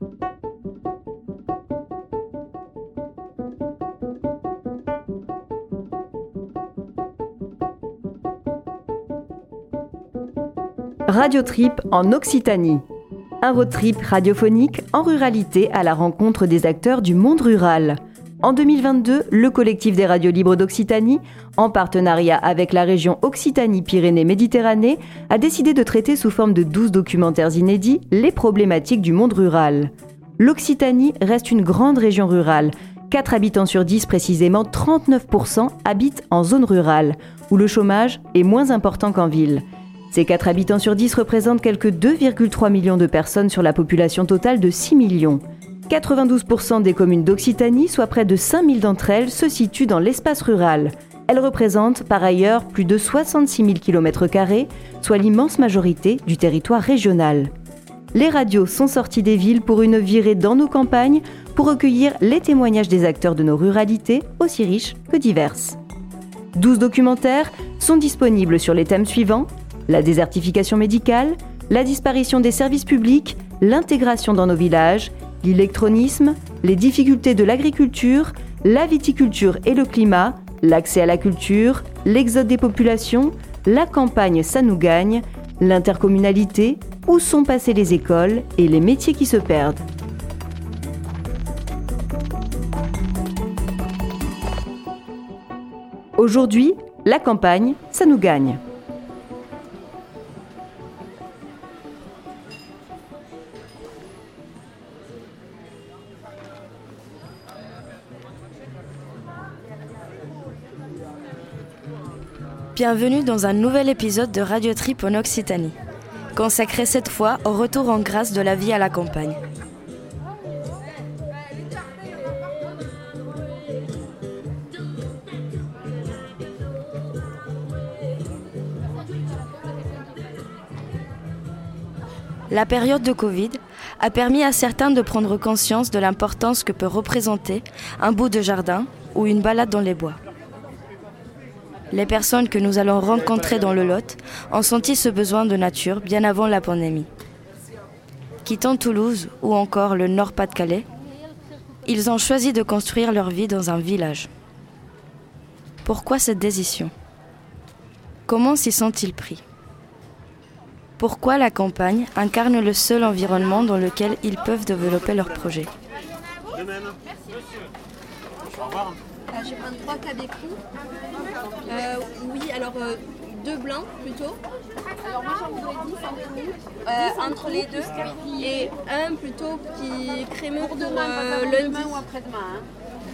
Radio Trip en Occitanie. Un road trip radiophonique en ruralité à la rencontre des acteurs du monde rural. En 2022, le collectif des radios libres d'Occitanie, en partenariat avec la région Occitanie-Pyrénées-Méditerranée, a décidé de traiter sous forme de 12 documentaires inédits les problématiques du monde rural. L'Occitanie reste une grande région rurale. 4 habitants sur 10 précisément, 39% habitent en zone rurale, où le chômage est moins important qu'en ville. Ces 4 habitants sur 10 représentent quelques 2,3 millions de personnes sur la population totale de 6 millions. 92% des communes d'Occitanie, soit près de 5000 d'entre elles, se situent dans l'espace rural. Elles représentent par ailleurs plus de 66 000 km, soit l'immense majorité du territoire régional. Les radios sont sorties des villes pour une virée dans nos campagnes pour recueillir les témoignages des acteurs de nos ruralités, aussi riches que diverses. 12 documentaires sont disponibles sur les thèmes suivants la désertification médicale, la disparition des services publics, l'intégration dans nos villages, l'électronisme, les difficultés de l'agriculture, la viticulture et le climat, l'accès à la culture, l'exode des populations, la campagne ça nous gagne, l'intercommunalité, où sont passées les écoles et les métiers qui se perdent. Aujourd'hui, la campagne, ça nous gagne. Bienvenue dans un nouvel épisode de Radio Trip en Occitanie, consacré cette fois au retour en grâce de la vie à la campagne. La période de Covid a permis à certains de prendre conscience de l'importance que peut représenter un bout de jardin ou une balade dans les bois. Les personnes que nous allons rencontrer dans le Lot ont senti ce besoin de nature bien avant la pandémie. Quittant Toulouse ou encore le Nord-Pas-de-Calais, ils ont choisi de construire leur vie dans un village. Pourquoi cette décision? Comment s'y sont-ils pris? Pourquoi la campagne incarne le seul environnement dans lequel ils peuvent développer leurs projets je vais prendre trois cabécous. Euh, oui, alors euh, deux blancs plutôt. Alors moi j'en voudrais 10 entre, entre les deux. Et un plutôt qui crémeux pour euh, lundi. ou après-demain. Hein.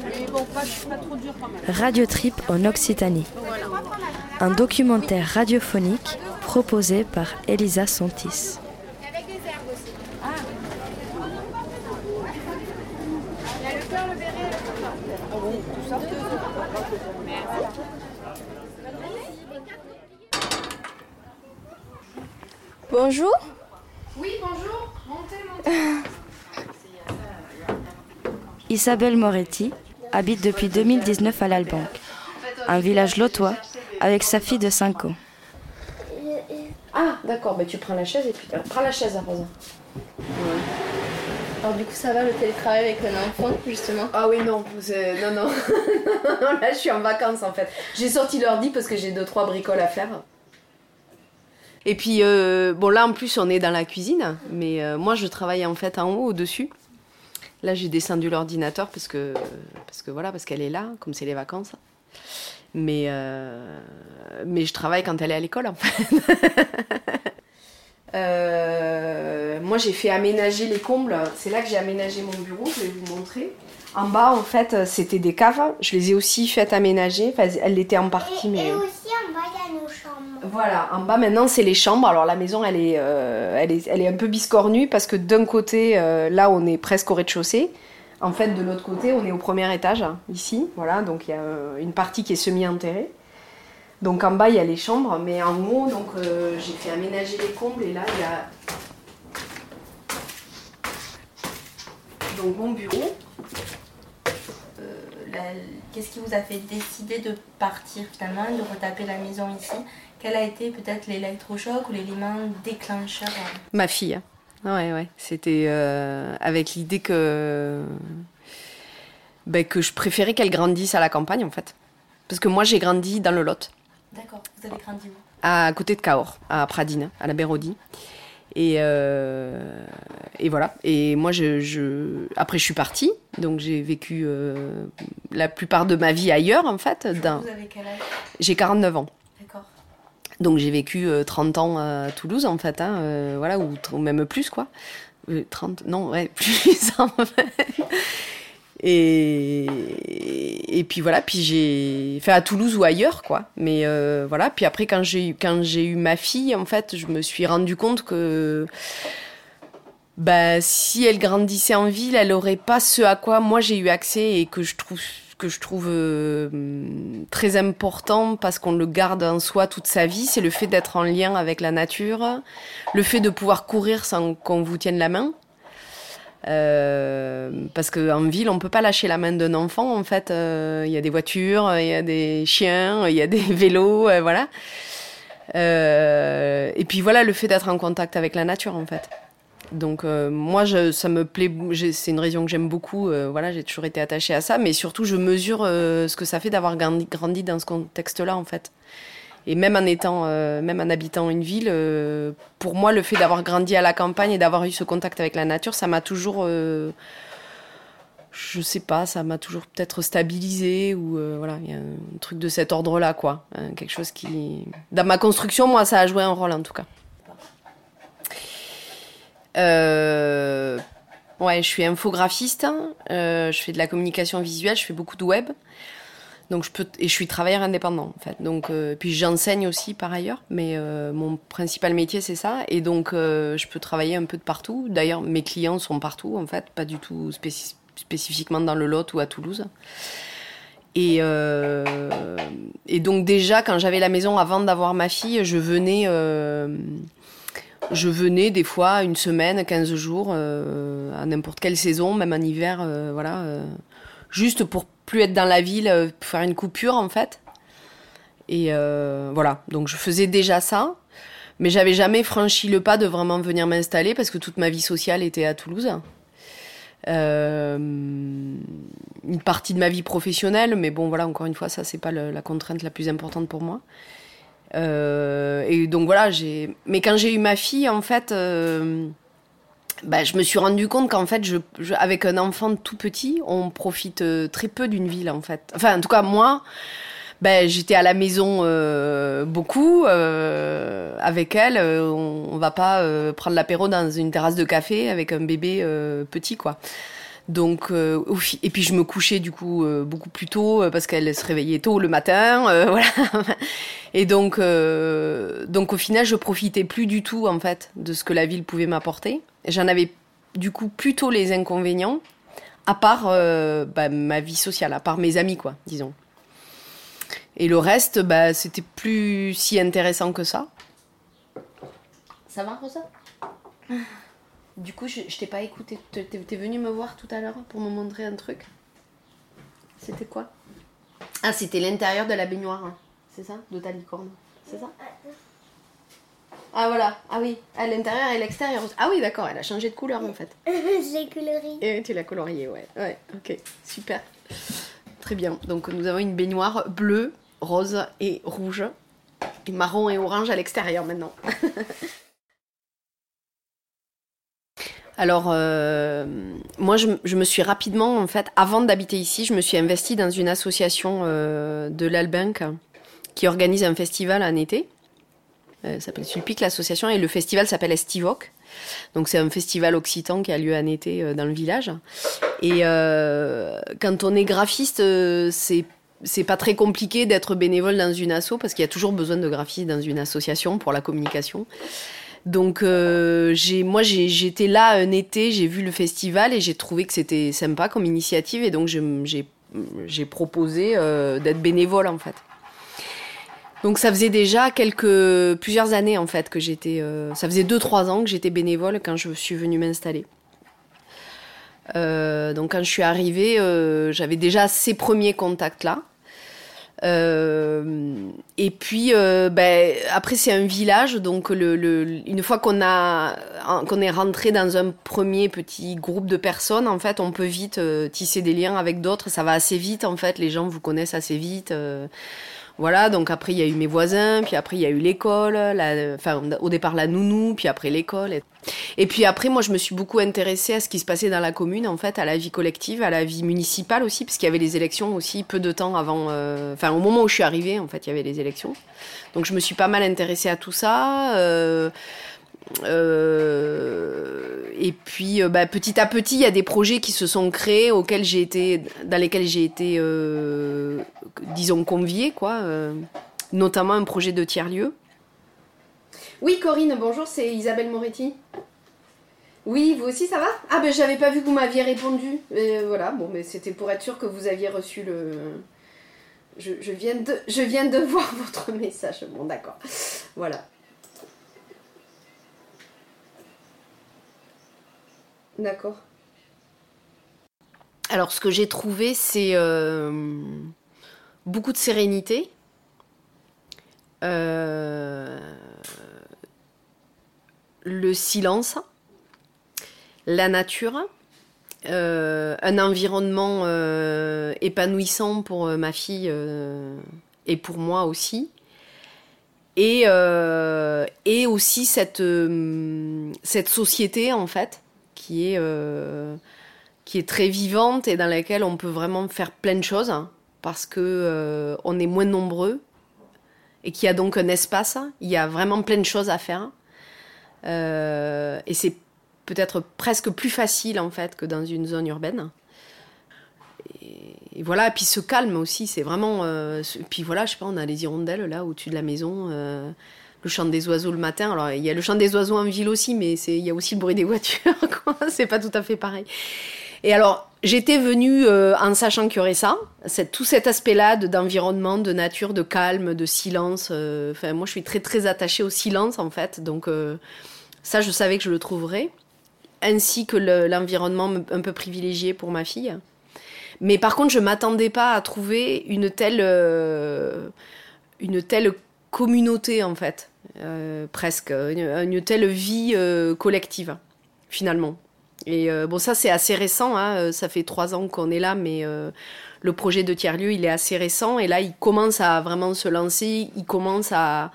Mais bon, pas, pas, trop dur quand même. Radio Trip en Occitanie. Un documentaire radiophonique proposé par Elisa Santis. Bonjour. Oui, bonjour. Montez, montez. Isabelle Moretti habite depuis 2019 à l'Albanque, un village lotois, avec sa fille de 5 ans. Ah, d'accord, mais tu prends la chaise et puis. prends la chaise à présent. Alors, du coup, ça va le télétravail avec un enfant, justement? Ah oui, non, non, non. Là, je suis en vacances en fait. J'ai sorti l'ordi parce que j'ai deux, trois bricoles à faire. Et puis, euh, bon, là en plus, on est dans la cuisine, mais euh, moi je travaille en fait en haut, au-dessus. Là, j'ai descendu l'ordinateur parce que, parce que voilà, parce qu'elle est là, comme c'est les vacances. Mais, euh, mais je travaille quand elle est à l'école en fait. moi, j'ai fait aménager les combles. C'est là que j'ai aménagé mon bureau, je vais vous montrer. En bas, en fait, c'était des caves. Je les ai aussi faites aménager. Enfin, elles étaient en partie, mais. Voilà, en bas maintenant c'est les chambres. Alors la maison elle est, euh, elle est, elle est un peu biscornue parce que d'un côté euh, là on est presque au rez-de-chaussée. En fait de l'autre côté on est au premier étage hein, ici. Voilà donc il y a euh, une partie qui est semi-enterrée. Donc en bas il y a les chambres, mais en haut donc j'ai fait aménager les combles et là il y a donc mon bureau. Qu'est-ce qui vous a fait décider de partir finalement, de retaper la maison ici? Quel a été peut-être l'électrochoc ou l'élément déclencheur Ma fille. Ouais, ouais. C'était euh, avec l'idée que. Ben, que je préférais qu'elle grandisse à la campagne, en fait. Parce que moi, j'ai grandi dans le Lot. D'accord. Vous avez grandi où? À côté de Cahors, à Pradine, à la Bérodie. Et, euh, et voilà. Et moi, je, je, après, je suis partie. Donc, j'ai vécu euh, la plupart de ma vie ailleurs, en fait. Vous avez quel âge? J'ai 49 ans. D'accord. Donc, j'ai vécu euh, 30 ans à Toulouse, en fait. Hein, euh, voilà, ou, même plus, quoi. Euh, 30, non, ouais, plus, en fait. Et, et puis voilà, puis j'ai fait à Toulouse ou ailleurs, quoi. Mais euh, voilà, puis après, quand j'ai eu, quand j'ai eu ma fille, en fait, je me suis rendu compte que bah, si elle grandissait en ville, elle aurait pas ce à quoi moi j'ai eu accès et que je trouve que je trouve euh, très important parce qu'on le garde en soi toute sa vie, c'est le fait d'être en lien avec la nature, le fait de pouvoir courir sans qu'on vous tienne la main. Euh, parce qu'en ville, on peut pas lâcher la main d'un enfant. En fait, il euh, y a des voitures, il y a des chiens, il y a des vélos, euh, voilà. Et puis voilà, le fait d'être en contact avec la nature, en fait. Donc moi, ça me plaît. C'est une région que j'aime beaucoup. voilà, j'ai toujours été attachée à ça, mais surtout, je mesure ce que ça fait d'avoir grandi dans ce contexte-là, en fait. Et même en étant, euh, même en habitant une ville, euh, pour moi, le fait d'avoir grandi à la campagne et d'avoir eu ce contact avec la nature, ça m'a toujours, euh, je sais pas, ça m'a toujours peut-être stabilisé ou euh, voilà, il y a un truc de cet ordre-là, quoi, quelque chose qui, dans ma construction, moi, ça a joué un rôle en tout cas. Ouais, je suis infographiste, je fais de la communication visuelle, je fais beaucoup de web. Donc je peux et je suis travailleur indépendant en fait. Donc euh, puis j'enseigne aussi par ailleurs, mais euh, mon principal métier c'est ça et donc euh, je peux travailler un peu de partout. D'ailleurs mes clients sont partout en fait, pas du tout spéci- spécifiquement dans le Lot ou à Toulouse. Et, donc déjà quand j'avais la maison avant d'avoir ma fille, je venais je venais des fois une semaine, 15 jours euh, à n'importe quelle saison, même en hiver voilà juste pour plus être dans la ville, euh, faire une coupure en fait. Et euh, voilà, donc je faisais déjà ça, mais j'avais jamais franchi le pas de vraiment venir m'installer parce que toute ma vie sociale était à Toulouse. Euh, une partie de ma vie professionnelle, mais bon voilà, encore une fois, ça c'est pas la contrainte la plus importante pour moi. Et donc voilà, j'ai. Mais quand j'ai eu ma fille, en fait, bah, je me suis rendu compte qu'en fait, je, je- avec un enfant tout petit, on profite euh, très peu d'une ville, en fait. Enfin, en tout cas, moi, ben, j'étais à la maison euh, beaucoup euh, avec elle. euh, on, on va pas euh, prendre l'apéro dans une terrasse de café avec un bébé petit, quoi. Donc, et puis je me couchais du coup beaucoup plus tôt parce qu'elle se réveillait tôt le matin, voilà. Et donc, donc au final, je profitais plus du tout en fait de ce que la ville pouvait m'apporter. J'en avais du coup plutôt les inconvénients, à part euh, bah, ma vie sociale, à part mes amis quoi, disons. Et le reste, bah, c'était plus si intéressant que ça. Ça va, Rosa Du coup, je, je t'ai pas écouté. T'es t'es venue me voir tout à l'heure pour me montrer un truc? C'était quoi? Ah, c'était l'intérieur de la baignoire. hein. C'est ça? De ta licorne. C'est ça? Ah, voilà. Ah oui. À l'intérieur et l'extérieur. Ah oui, d'accord. Elle a changé de couleur en fait. J'ai coloré. Et tu l'as colorié, ouais. Ouais, ok. Super. Très bien. Donc, nous avons une baignoire bleue, rose et rouge. Et marron et orange à l'extérieur maintenant. Alors, euh, moi, je, je me suis rapidement, en fait, avant d'habiter ici, je me suis investie dans une association euh, de l'Albinc qui organise un festival en été. Euh, s'appelle Sulpic, l'association, et le festival s'appelle Estivoc. Donc, c'est un festival occitan qui a lieu en été euh, dans le village. Et euh, quand on est graphiste, c'est c'est pas très compliqué d'être bénévole dans une asso parce qu'il y a toujours besoin de graphistes dans une association pour la communication. Donc euh, moi j'étais là un été, j'ai vu le festival et j'ai trouvé que c'était sympa comme initiative et donc j'ai proposé d'être bénévole en fait. Donc ça faisait déjà quelques plusieurs années en fait que j'étais euh, ça faisait deux trois ans que j'étais bénévole quand je suis venue m'installer. Euh, donc quand je suis arrivée, euh, j'avais déjà ces premiers contacts là. et puis, ben, après, c'est un village, donc une fois qu'on qu'on est rentré dans un premier petit groupe de personnes, en fait, on peut vite tisser des liens avec d'autres. Ça va assez vite, en fait. Les gens vous connaissent assez vite. Voilà, donc après il y a eu mes voisins, puis après il y a eu l'école, enfin au départ la nounou, puis après l'école. Et... puis après moi je me suis beaucoup intéressée à ce qui se passait dans la commune, en fait, à la vie collective, à la vie municipale aussi, parce qu'il y avait les élections aussi peu de temps avant, euh, enfin au moment où je suis arrivée, en fait, il y avait les élections. Donc je me suis pas mal intéressée à tout ça. Euh... Euh, et puis, euh, bah, petit à petit, il y a des projets qui se sont créés, auxquels j'ai été, dans lesquels j'ai été, euh, disons, conviée, quoi. notamment un projet de tiers-lieu. Oui, Corinne, bonjour, c'est Isabelle Moretti. Oui, vous aussi, ça va? Ah, ben, j'avais pas vu que vous m'aviez répondu. voilà, bon, mais c'était pour être sûr que vous aviez reçu le. Je, viens de, je viens de voir votre message. Bon, d'accord. Voilà. D'accord. Alors, ce que j'ai trouvé, c'est euh, beaucoup de sérénité. Euh, le silence, la nature, euh, un environnement épanouissant pour ma fille et pour moi aussi. Et, aussi cette société, en fait, qui est, euh, qui est très vivante et dans laquelle on peut vraiment faire plein de choses parce que euh, on est moins nombreux et qu'il y a donc un espace. Il y a vraiment plein de choses à faire. Euh, et c'est peut-être presque plus facile en fait que dans une zone urbaine. Et, voilà, et puis ce calme aussi, c'est vraiment. puis voilà, je sais pas, on a les hirondelles là au-dessus de la maison le chant des oiseaux le matin. Alors, il y a le chant des oiseaux en ville aussi, mais il y a aussi le bruit des voitures. c'est pas tout à fait pareil. Et alors, j'étais venue euh, en sachant qu'il y aurait ça, tout cet aspect-là d'environnement, de nature, de calme, de silence. Euh, moi, je suis très, très attachée au silence, en fait. Donc, euh, ça, je savais que je le trouverais. Ainsi que l'environnement un peu privilégié pour ma fille. Mais par contre, je m'attendais pas à trouver une telle, une telle communauté, en fait. Euh, presque, une, telle vie euh, collective, finalement. Et euh, bon, ça c'est assez récent, hein, ça fait trois ans qu'on est là, mais le projet de tiers-lieu, il est assez récent, et là, il commence à vraiment se lancer, il commence à,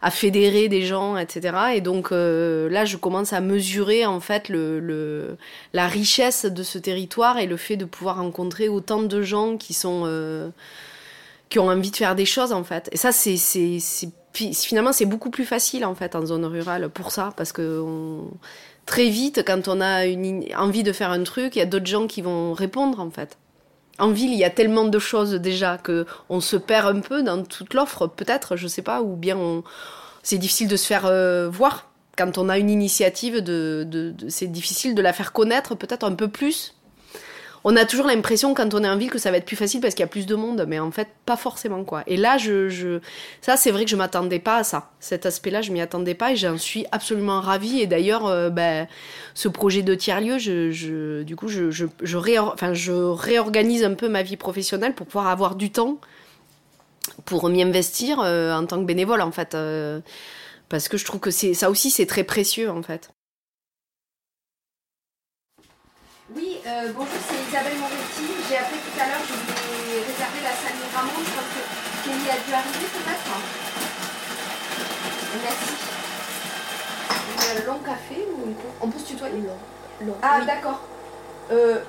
à fédérer des gens, etc. Et donc là, je commence à mesurer en fait le, la richesse de ce territoire et le fait de pouvoir rencontrer autant de gens qui sont qui ont envie de faire des choses en fait. Et ça, c'est finalement, c'est beaucoup plus facile en fait en zone rurale pour ça, parce que très vite, quand on a une envie de faire un truc, il y a d'autres gens qui vont répondre en fait. En ville, il y a tellement de choses déjà que on se perd un peu dans toute l'offre, peut-être, je sais pas, ou bien c'est difficile de se faire euh, voir. Quand on a une initiative, c'est difficile de la faire connaître peut-être un peu plus on a toujours l'impression quand on est en ville que ça va être plus facile parce qu'il y a plus de monde, mais en fait pas forcément quoi. Et là, je, ça c'est vrai que je m'attendais pas à ça. Cet aspect-là, je m'y attendais pas et j'en suis absolument ravie. Et d'ailleurs, euh, ben, ce projet de tiers lieu, je, du coup, je, je, je, je réorganise un peu ma vie professionnelle pour pouvoir avoir du temps pour m'y investir euh, en tant que bénévole en fait, euh, parce que je trouve que c'est ça aussi c'est très précieux en fait. Oui, euh, bonjour, c'est Isabelle Moretti. J'ai appelé tout à l'heure, je voulais réserver la salle de Ramon. Je pense que Kelly a dû arriver peut-être. Merci. Un long café ou une On peut se tutoyer? Long. Ah, d'accord. Euh...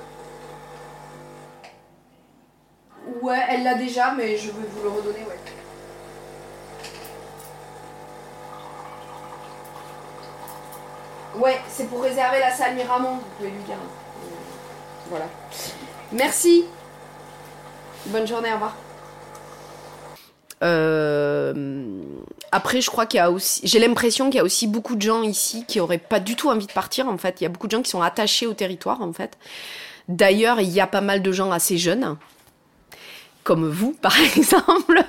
Ouais, elle l'a déjà, mais je veux vous le redonner, ouais. Ouais, c'est pour réserver la salle Miramont, vous pouvez lui dire. Voilà. Merci. Bonne journée, au revoir. Euh, après, je crois qu'il y a aussi, j'ai l'impression qu'il y a aussi beaucoup de gens ici qui auraient pas du tout envie de partir. En fait, il y a beaucoup de gens qui sont attachés au territoire. En fait, d'ailleurs, il y a pas mal de gens assez jeunes, comme vous, par exemple,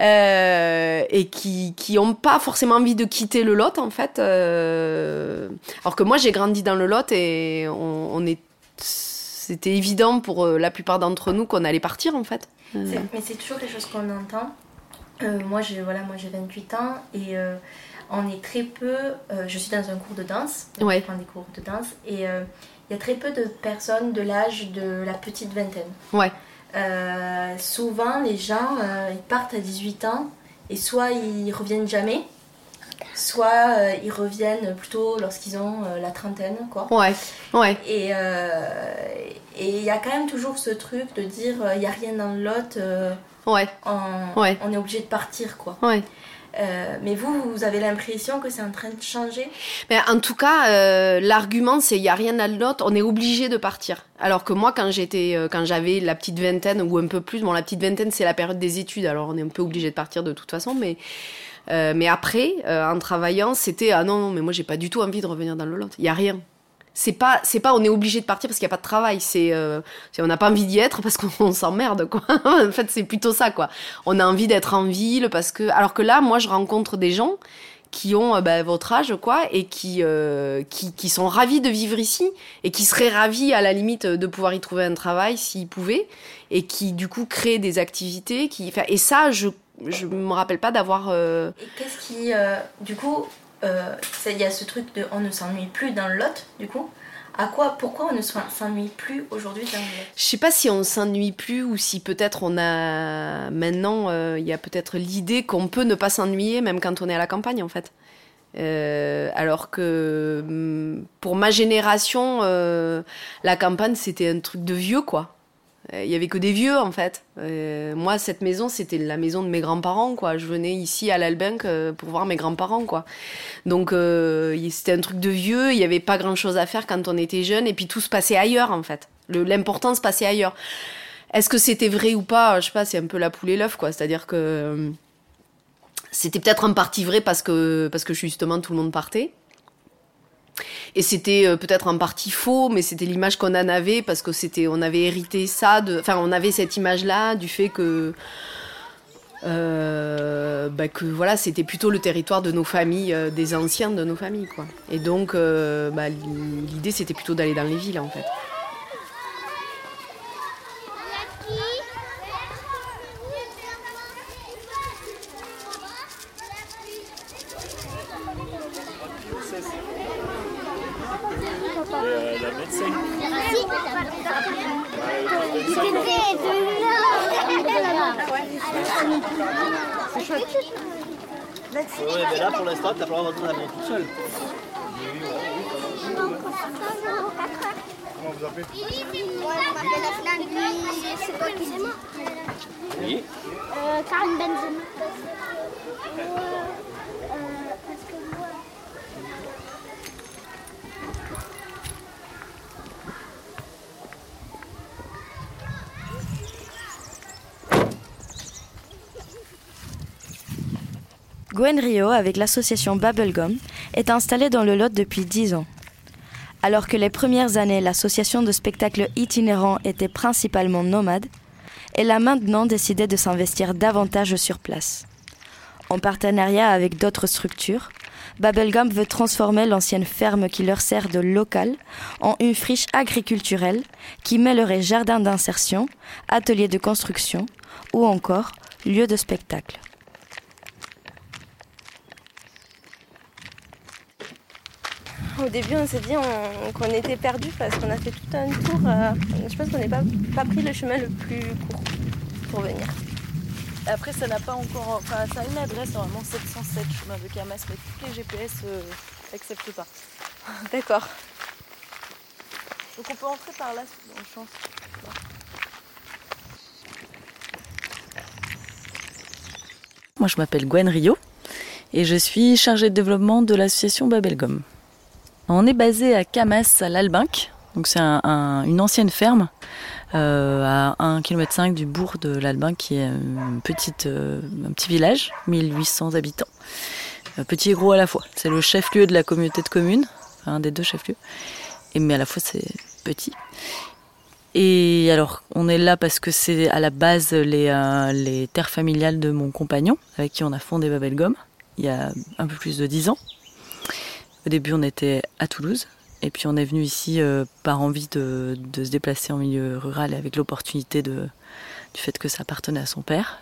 euh, et qui qui ont pas forcément envie de quitter le Lot. En fait, euh, alors que moi, j'ai grandi dans le Lot et on est c'était évident pour la plupart d'entre nous qu'on allait partir en fait. Mais c'est toujours quelque chose qu'on entend. moi, j'ai voilà, moi j'ai 28 ans et on est très peu. je suis dans un cours de danse, ouais. je prends des cours de danse et il y a très peu de personnes de l'âge de la petite vingtaine. Ouais. souvent, les gens, ils partent à 18 ans et soit ils reviennent jamais, soit euh, ils reviennent plutôt lorsqu'ils ont euh, la trentaine, quoi. Ouais, ouais. Et euh, il y a quand même toujours ce truc de dire il n'y a rien dans le lot, ouais. On, ouais. on est obligé de partir, quoi. Ouais. mais vous, vous avez l'impression que c'est en train de changer? Mais En tout cas, l'argument, c'est il n'y a rien dans le lot, on est obligé de partir. Alors que moi, quand j'étais, quand j'avais la petite vingtaine ou un peu plus, bon, la petite vingtaine, c'est la période des études, alors on est un peu obligé de partir de toute façon, mais euh, mais après, euh, en travaillant, c'était ah non, non, mais moi j'ai pas du tout envie de revenir dans le Lot. Il y a rien. C'est pas, c'est pas, on est obligé de partir parce qu'il y a pas de travail. C'est, euh, on n'a pas envie d'y être parce qu'on s'emmerde quoi. en fait, c'est plutôt ça quoi. On a envie d'être en ville parce que, alors que là, moi, je rencontre des gens qui ont bah, votre âge quoi et qui, qui, qui sont ravis de vivre ici et qui seraient ravis à la limite de pouvoir y trouver un travail s'ils pouvaient et qui du coup créent des activités qui et ça je je me rappelle pas d'avoir. Euh, Et qu'est-ce qui, euh, du coup, euh, il y a ce truc de on ne s'ennuie plus dans le lot, du coup. À quoi, pourquoi on ne s'ennuie plus aujourd'hui dans le lot? Je sais pas si on s'ennuie plus ou si peut-être on a maintenant, il y a peut-être l'idée qu'on peut ne pas s'ennuyer même quand on est à la campagne en fait. alors que mm, pour ma génération, la campagne c'était un truc de vieux quoi. Euh, il y avait que des vieux en fait. Euh, moi, cette maison, c'était la maison de mes grands-parents, quoi. Je venais ici à l'Albinque euh, pour voir mes grands-parents, quoi. Donc, c'était un truc de vieux. Il n'y avait pas grand-chose à faire quand on était jeune, et puis tout se passait ailleurs, en fait. L'important se passait ailleurs. Est-ce que c'était vrai ou pas? Je sais pas. C'est un peu la poule et l'œuf, quoi. C'est-à-dire que c'était peut-être en partie vrai parce que parce que justement tout le monde partait. Et c'était euh, peut-être en partie faux, mais c'était l'image qu'on en avait parce que c'était, on avait hérité ça, enfin, on avait cette image-là du fait que, euh, bah, que voilà, c'était plutôt le territoire de nos familles, euh, des anciens de nos familles, quoi. Et donc, bah, l'idée, c'était plutôt d'aller dans les villes, en fait. C'est chouette. Oui, mais là pour l'instant, t'as pas le droit d'entrer dans la toute seule. Comment vous appelez? Moi, je m'appelle Afnan. C'est quoi qui c'est Oui. Euh, Karim Benzema. Gwen Rio, avec l'association Bubblegum, est installée dans le Lot depuis 10 ans. Alors que les premières années, l'association de spectacles itinérants était principalement nomade, elle a maintenant décidé de s'investir davantage sur place. En partenariat avec d'autres structures, Bubblegum veut transformer l'ancienne ferme qui leur sert de local en une friche agriculturelle qui mêlerait jardin d'insertion, atelier de construction ou encore lieu de spectacle. Au début, on s'est dit qu'on était perdu parce qu'on a fait tout un tour. Euh, je pense qu'on n'a pas, pas pris le chemin le plus court pour venir. Après, ça n'a pas encore. Enfin, ça a une adresse, normalement 707 chemin de Camas, mais toutes les GPS n'acceptent pas. D'accord. Donc on peut entrer par là, dans le champ. Moi, je m'appelle Gwen Rio et je suis chargée de développement de l'association Babelgom. On est basé à Camas, à l'Albinque. Donc c'est une ancienne ferme euh, à 1,5 km du bourg de l'Albinque, qui est petite, euh, un petit village, 1800 habitants. Euh, petit et à la fois. C'est le chef-lieu de la communauté de communes, un des deux chefs-lieux. Mais à la fois c'est petit. Et alors, on est là parce que c'est à la base les, les terres familiales de mon compagnon, avec qui on a fondé Babelgom, il y a un peu plus de 10 ans. Au début, on était à Toulouse Et puis on est venu ici euh, par envie de, se déplacer en milieu rural et avec l'opportunité du fait que ça appartenait à son père.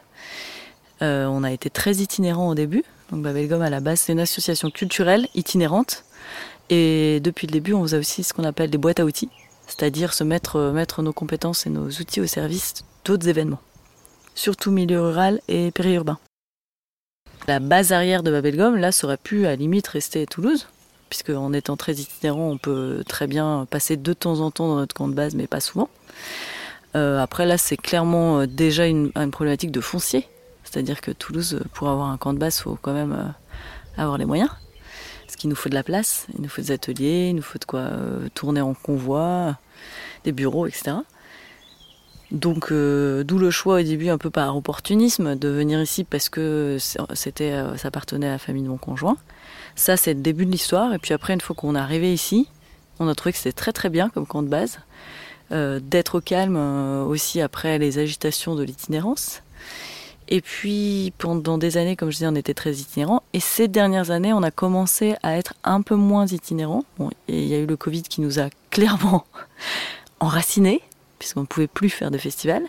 Euh, on a été très itinérant au début. Donc Babelgom à la base c'est une association culturelle itinérante. Et depuis le début on faisait aussi ce qu'on appelle des boîtes à outils, c'est-à-dire se mettre, euh, mettre nos compétences et nos outils au service d'autres événements, surtout milieu rural et périurbain. La base arrière de Babelgom, là, ça aurait pu à limite rester Toulouse, puisque en étant très itinérant, on peut très bien passer de temps en temps dans notre camp de base, mais pas souvent. Euh, après, là, c'est clairement euh, déjà une, problématique de foncier. C'est-à-dire que Toulouse, pour avoir un camp de base, il faut quand même euh, avoir les moyens. Parce qu'il nous faut de la place, il nous faut des ateliers, il nous faut de quoi tourner en convoi, des bureaux, etc. Donc, d'où le choix au début, un peu par opportunisme, de venir ici parce que c'était, ça appartenait à la famille de mon conjoint. Ça, c'est le début de l'histoire. Et puis après, une fois qu'on est arrivé ici, on a trouvé que c'était très très bien comme camp de base. Euh, d'être au calme euh, aussi après les agitations de l'itinérance. Et puis pendant des années, comme je disais, on était très itinérant. Et ces dernières années, on a commencé à être un peu moins itinérant. Et il y a eu le Covid qui nous a clairement enracinés, puisqu'on ne pouvait plus faire de festivals.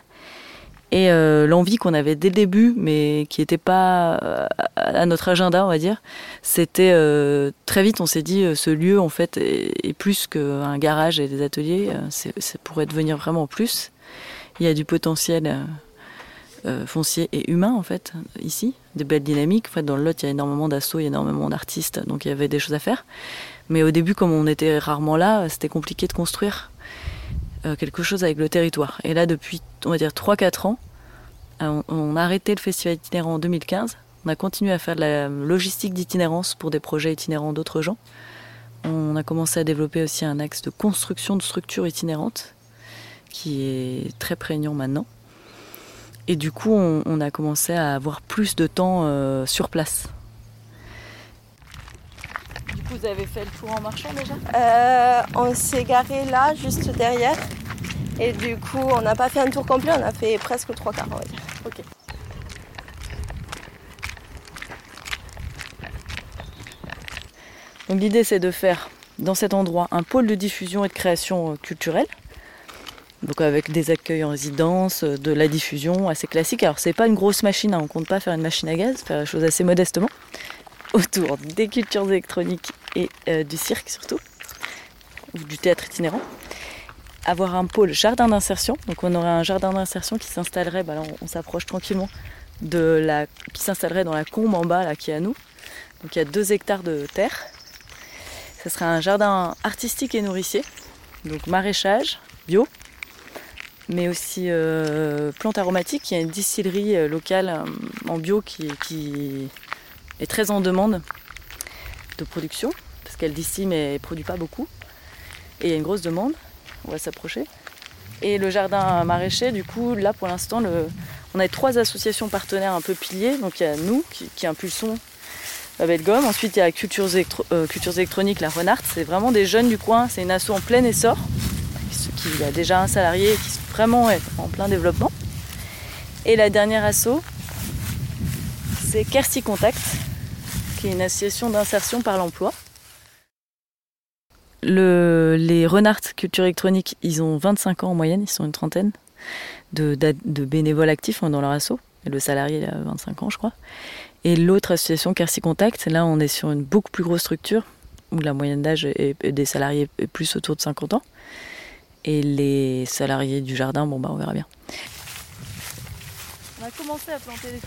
Et euh, l'envie qu'on avait dès le début, mais qui n'était pas euh, à notre agenda, on va dire, c'était euh, très vite, on s'est dit, ce lieu, en fait, est, plus qu'un garage et des ateliers. ça pourrait devenir vraiment plus. Il y a du potentiel foncier et humain, en fait, ici. Des belles dynamiques. En fait, dans le lot, il y a énormément d'assauts, il y a énormément d'artistes, donc il y avait des choses à faire. Mais au début, comme on était rarement là, c'était compliqué de construire quelque chose avec le territoire. Et là, depuis, on va dire, 3-4 ans, euh, on, a arrêté le festival itinérant en 2015. On a continué à faire de la logistique d'itinérance pour des projets itinérants d'autres gens. On a commencé à développer aussi un axe de construction de structures itinérantes qui est très prégnant maintenant. Et du coup, on, a commencé à avoir plus de temps euh, sur place. Vous avez fait le tour en marchant déjà euh, On s'est garé là, juste derrière. Et du coup, on n'a pas fait un tour complet, on a fait presque trois quarts, on va dire. Ok. Donc l'idée c'est de faire dans cet endroit un pôle de diffusion et de création euh, culturelle. Donc avec des accueils en résidence, euh, de la diffusion assez classique. Alors c'est pas une grosse machine, hein, on compte pas faire une machine à gaz, faire les choses assez modestement. Autour des cultures électroniques et euh, du cirque surtout, ou du théâtre itinérant avoir un pôle jardin d'insertion. Donc on aurait un jardin d'insertion qui s'installerait, bah on, s'approche tranquillement de la, qui s'installerait dans la combe en bas là qui est à nous. Donc il y a deux hectares de terre. Ce serait un jardin artistique et nourricier, donc maraîchage bio, mais aussi euh, plantes aromatiques. Il y a une distillerie euh, locale en bio qui, est très en demande de production parce qu'elle distille mais ne produit pas beaucoup. Et il y a une grosse demande on va s'approcher. Et le jardin maraîcher, du coup, là pour l'instant, on a trois associations partenaires un peu piliers. Donc il y a nous qui, impulsons la belle gomme. Ensuite il y a Cultures, euh, Cultures électroniques, la Renarte. C'est vraiment des jeunes du coin. C'est une asso en plein essor. Qui, a déjà un salarié qui vraiment est en plein développement. Et la dernière asso, c'est Kersi Contact, qui est une association d'insertion par l'emploi les Renards Culture électronique, ils ont 25 ans en moyenne, ils sont une trentaine de, bénévoles actifs dans leur asso. Et le salarié, a 25 ans, je crois. Et l'autre association, Carcy Contact, là, on est sur une beaucoup plus grosse structure où la moyenne d'âge des salariés est plus autour de 50 ans. Et les salariés du jardin, bon, bah, on verra bien. On a commencé à planter les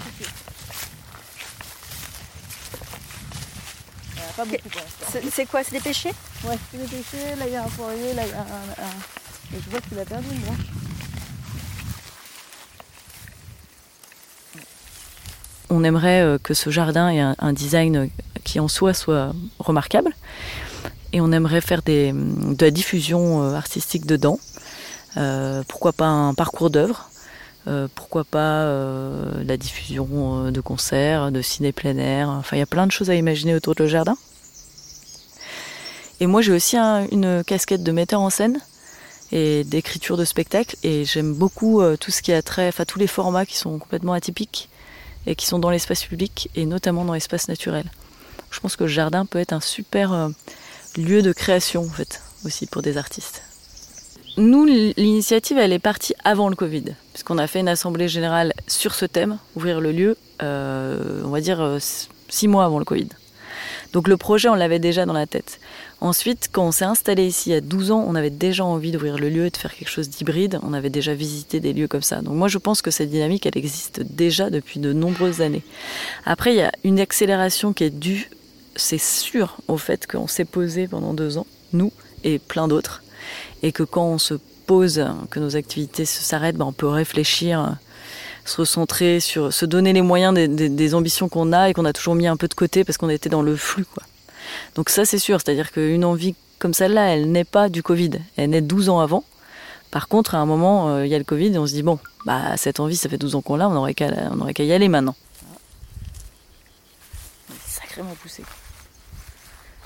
structures. Pas beaucoup pour l'instant. C'est quoi C'est des pêchers Ouais, c'est des pêchers. Là, il y a un poirier. Là, il y a un. Et je vois qu'il a perdu une branche. On aimerait euh, que ce jardin ait un, design qui en soi soit remarquable. Et on aimerait faire des, de la diffusion euh, artistique dedans. Euh, pourquoi pas un parcours d'œuvre pourquoi pas la diffusion de concerts, de ciné plein air. Enfin, il y a plein de choses à imaginer autour de le jardin. Et moi, j'ai aussi une casquette de metteur en scène et d'écriture de spectacle. Et j'aime beaucoup euh, tout ce qui a trait, enfin tous les formats qui sont complètement atypiques et qui sont dans l'espace public et notamment dans l'espace naturel. Je pense que le jardin peut être un super euh, lieu de création en fait. aussi pour des artistes. Nous, l'initiative, elle est partie avant le Covid, puisqu'on a fait une assemblée générale sur ce thème, ouvrir le lieu, euh, on va dire euh, six mois avant le Covid. Donc le projet, on l'avait déjà dans la tête. Ensuite, quand on s'est installé ici il y a 12 ans, on avait déjà envie d'ouvrir le lieu et de faire quelque chose d'hybride. On avait déjà visité des lieux comme ça. Donc moi, je pense que cette dynamique, elle existe déjà depuis de nombreuses années. Après, il y a une accélération qui est due, c'est sûr, au fait qu'on s'est posé pendant deux ans, nous et plein d'autres et que quand on se pose, que nos activités s'arrêtent, ben on peut réfléchir, se recentrer sur, se donner les moyens des, ambitions qu'on a et qu'on a toujours mis un peu de côté parce qu'on était dans le flux. Quoi. Donc ça c'est sûr, c'est-à-dire qu'une envie comme celle-là, elle n'est pas du Covid, elle naît 12 ans avant. Par contre, à un moment, euh, il y a le Covid et on se dit, bon, bah, cette envie, ça fait 12 ans qu'on l'a, on n'aurait qu'à y aller maintenant. Sacrément poussé.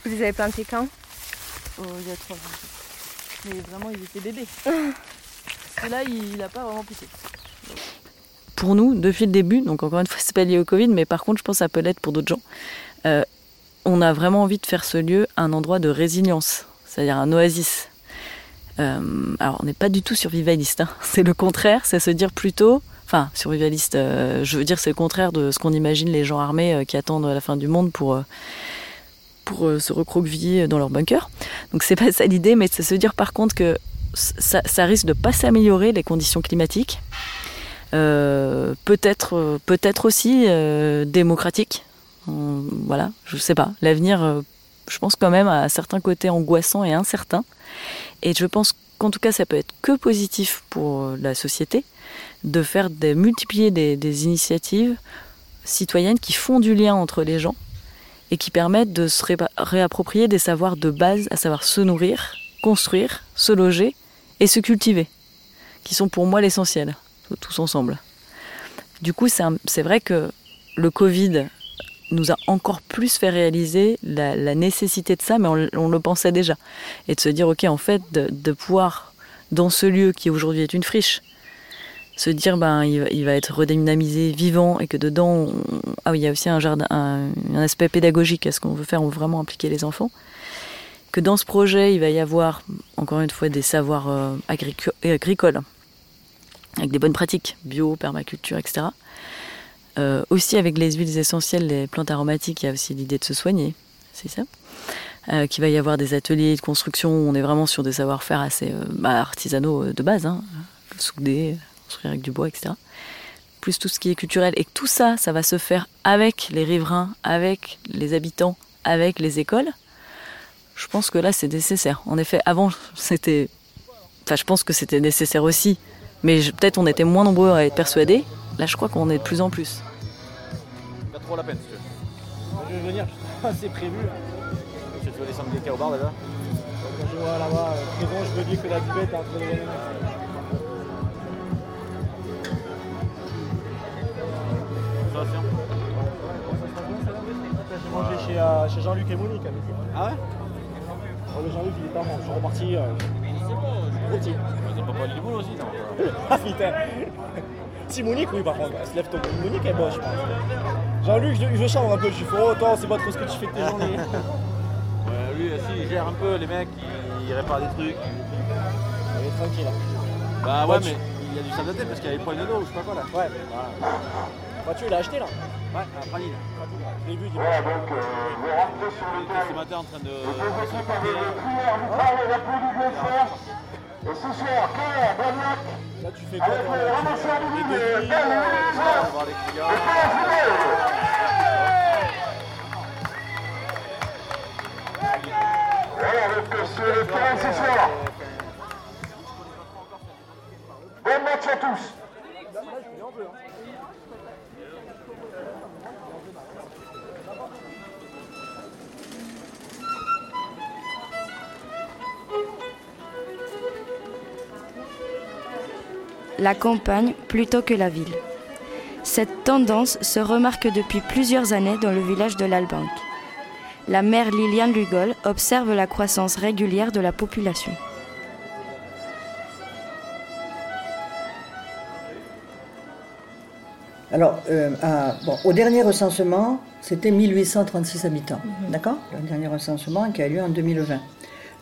Vous les avez plantés quand? Oh, Il y a trois ans. Mais vraiment, il était bébé. Et là, il n'a pas vraiment poussé. Pour nous, depuis le début, donc encore une fois, c'est pas lié au Covid, mais par contre, je pense que ça peut l'être pour d'autres gens. Euh, on a vraiment envie de faire ce lieu un endroit de résilience, c'est-à-dire un oasis. Euh, alors, on n'est pas du tout survivaliste, hein. c'est le contraire, c'est se dire plutôt, enfin, survivaliste, euh, je veux dire, c'est le contraire de ce qu'on imagine les gens armés qui attendent la fin du monde pour pour euh, se recroqueviller dans leur bunker. Donc c'est pas ça l'idée, mais c'est se dire par contre que ça, risque de pas s'améliorer les conditions climatiques. Euh, peut-être euh, peut-être aussi démocratique. voilà, je sais pas. L'avenir, je pense quand même à certains côtés angoissants et incertains. Et je pense qu'en tout cas, ça peut être que positif pour la société de faire multiplier des initiatives citoyennes qui font du lien entre les gens et qui permettent de se réapproprier des savoirs de base, à savoir se nourrir, construire, se loger et se cultiver, qui sont pour moi l'essentiel, tous ensemble. Du coup, c'est vrai que le Covid nous a encore plus fait réaliser la, nécessité de ça, mais on, le pensait déjà. Et de se dire, ok, en fait, de pouvoir, dans ce lieu qui aujourd'hui est une friche, se dire ben il, va être redynamisé, vivant et que dedans ah oui il y a aussi un jardin un, aspect pédagogique à ce qu'on veut faire on veut vraiment impliquer les enfants. Que dans ce projet il va y avoir encore une fois des savoirs euh, agricoles avec des bonnes pratiques bio permaculture etc euh, aussi avec les huiles essentielles les plantes aromatiques il y a aussi l'idée de se soigner c'est ça. Euh, qu'il va y avoir des ateliers de construction on est vraiment sur des savoir-faire assez bah, artisanaux de base hein, avec du bois, etc. Plus tout ce qui est culturel. Et que tout ça, ça va se faire avec les riverains, avec les habitants, avec les écoles. Je pense que là, c'est nécessaire. En effet, avant, c'était. Enfin, je pense que c'était nécessaire aussi. Mais peut-être on était moins nombreux à être persuadés. Là, je crois qu'on est de plus en plus. Pas trop la peine, si tu veux. Je vais venir, c'est prévu. Tu veux descendre des au bar déjà Quand je vois là-bas, euh, je veux dire que la buvette est entre les J'ai mangé chez, euh, chez Jean-Luc et Monique. Ah ouais? Oh, Le Jean-Luc il est pas bon, je suis reparti. Euh, ont pas parlé du boulot aussi, Ah putain Si Monique, oui, par contre, elle se lève tôt. Monique est bonne, je pense. Jean-Luc, je, je change un peu, je suis faux, toi, c'est pas trop ce que tu fais de tes journées. ouais, lui, si, il gère un peu les mecs, il, répare des trucs. Il est tranquille. Hein. Bah ouais, mais il y a du de tête parce qu'il y a les poils de dos ou je sais pas quoi là. Ouais, voilà. Voiture, il a acheté là Ouais, à Praline. Je l'ai vu dimanche. Voilà, donc euh, vous rentrez sur le thème. Ce matin en train de. Vous parler la. Et ce soir, Claire, Blagnac. Là, tu fais quoi dans la ramasseur de voir les. Et la fumée. Voilà, donc c'est le terrain ce soir. Bon match à tous. La campagne plutôt que la ville. Cette tendance se remarque depuis plusieurs années dans le village de l'Albanque. La mère Liliane Lugol observe la croissance régulière de la population. Alors, euh, au dernier recensement, c'était 1836 habitants, mhm. d'accord? Le dernier recensement qui a lieu en 2020.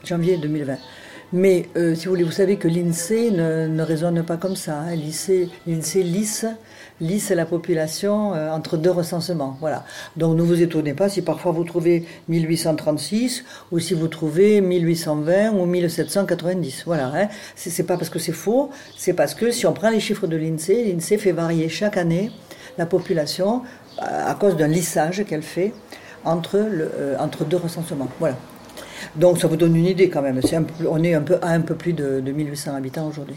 janvier 2020. Mais euh, si vous voulez, vous savez que l'INSEE ne, ne raisonne pas comme ça. Hein. L'INSEE, lisse, lisse la population euh, entre deux recensements. Voilà. Donc ne vous étonnez pas si parfois vous trouvez 1836 ou si vous trouvez 1820 ou 1790. Voilà. Hein. C'est, pas parce que c'est faux, c'est parce que si on prend les chiffres de l'INSEE, l'INSEE fait varier chaque année la population euh, à cause d'un lissage qu'elle fait entre, entre deux recensements. Voilà. Donc ça vous donne une idée quand même. Un on est un peu, à un peu plus de, de 1800 habitants aujourd'hui.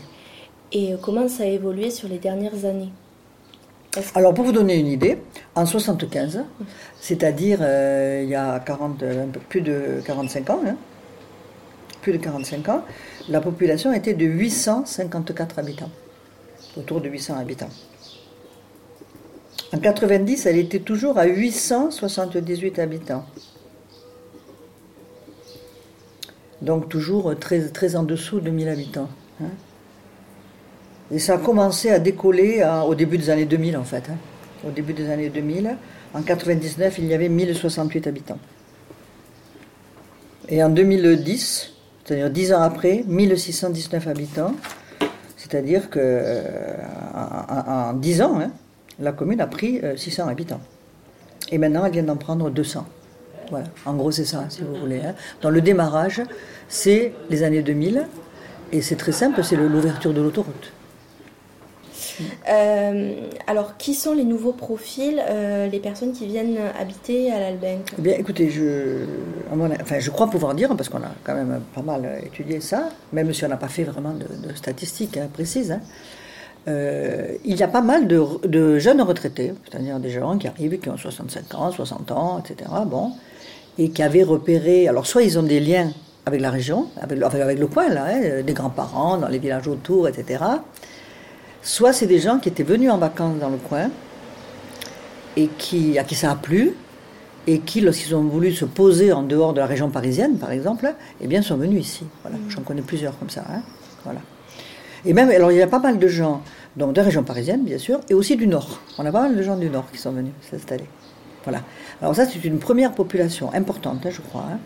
Et euh, comment ça a évolué sur les dernières années? Alors pour vous donner une idée, en 75, c'est-à-dire euh, il y a 40, un peu plus de 45 ans, hein, plus de 45 ans, la population était de 854 habitants, autour de 800 habitants. En 90, elle était toujours à 878 habitants. Donc toujours très, en dessous de 1000 habitants. hein. Et ça a commencé à décoller au début des années 2000 en fait. hein. Au début des années 2000. En 99, il y avait 1068 habitants. Et en 2010, c'est-à-dire 10 ans après, 1619 habitants. C'est-à-dire que euh, en, en- en 10 ans, hein, la commune a pris euh, 600 habitants. Et maintenant, elle vient d'en prendre 200. Voilà, en gros, c'est ça, si vous voulez. hein. Dans le démarrage, c'est les années 2000. Et c'est très simple, c'est l'ouverture de l'autoroute. Euh, alors, qui sont les nouveaux profils, euh, les personnes qui viennent habiter à l'Albenque Eh bien, écoutez, je, enfin, je crois pouvoir dire, parce qu'on a quand même pas mal étudié ça, même si on n'a pas fait vraiment de, de statistiques hein, précises, hein, euh, il y a pas mal de, de jeunes retraités, c'est-à-dire des gens qui arrivent, qui ont 65 ans, 60 ans, etc., bon, et qui avaient repéré, alors soit ils ont des liens avec la région, avec, le- avec le coin, là, hein, des grands-parents dans les villages autour, etc., soit c'est des gens qui étaient venus en vacances dans le coin, et qui, à qui ça a plu, et qui, lorsqu'ils ont voulu se poser en dehors de la région parisienne, par exemple, eh bien, sont venus ici. Voilà, j'en connais plusieurs comme ça. hein. Voilà. Et même, alors, il y a pas mal de gens, donc de la région parisienne, bien sûr, et aussi du Nord. On a pas mal de gens du Nord qui sont venus s'installer. Voilà. Alors ça, c'est une première population importante, hein, je crois. hein.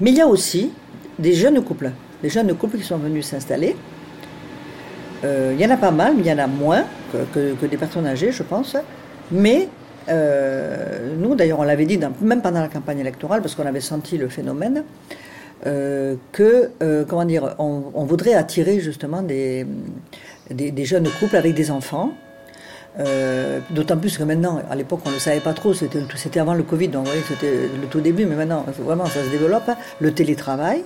Mais il y a aussi des jeunes couples, des jeunes couples qui sont venus s'installer. Euh, il y en a pas mal, mais il y en a moins que, des personnes âgées, je pense. Mais euh, nous, d'ailleurs, on l'avait dit même pendant la campagne électorale, parce qu'on avait senti le phénomène, euh, que, comment dire, on, voudrait attirer justement des jeunes couples avec des enfants. Euh, D'autant plus que maintenant, à l'époque, on ne le savait pas trop, c'était avant le Covid, donc c'était le tout début, mais maintenant, vraiment, ça se développe. Le télétravail.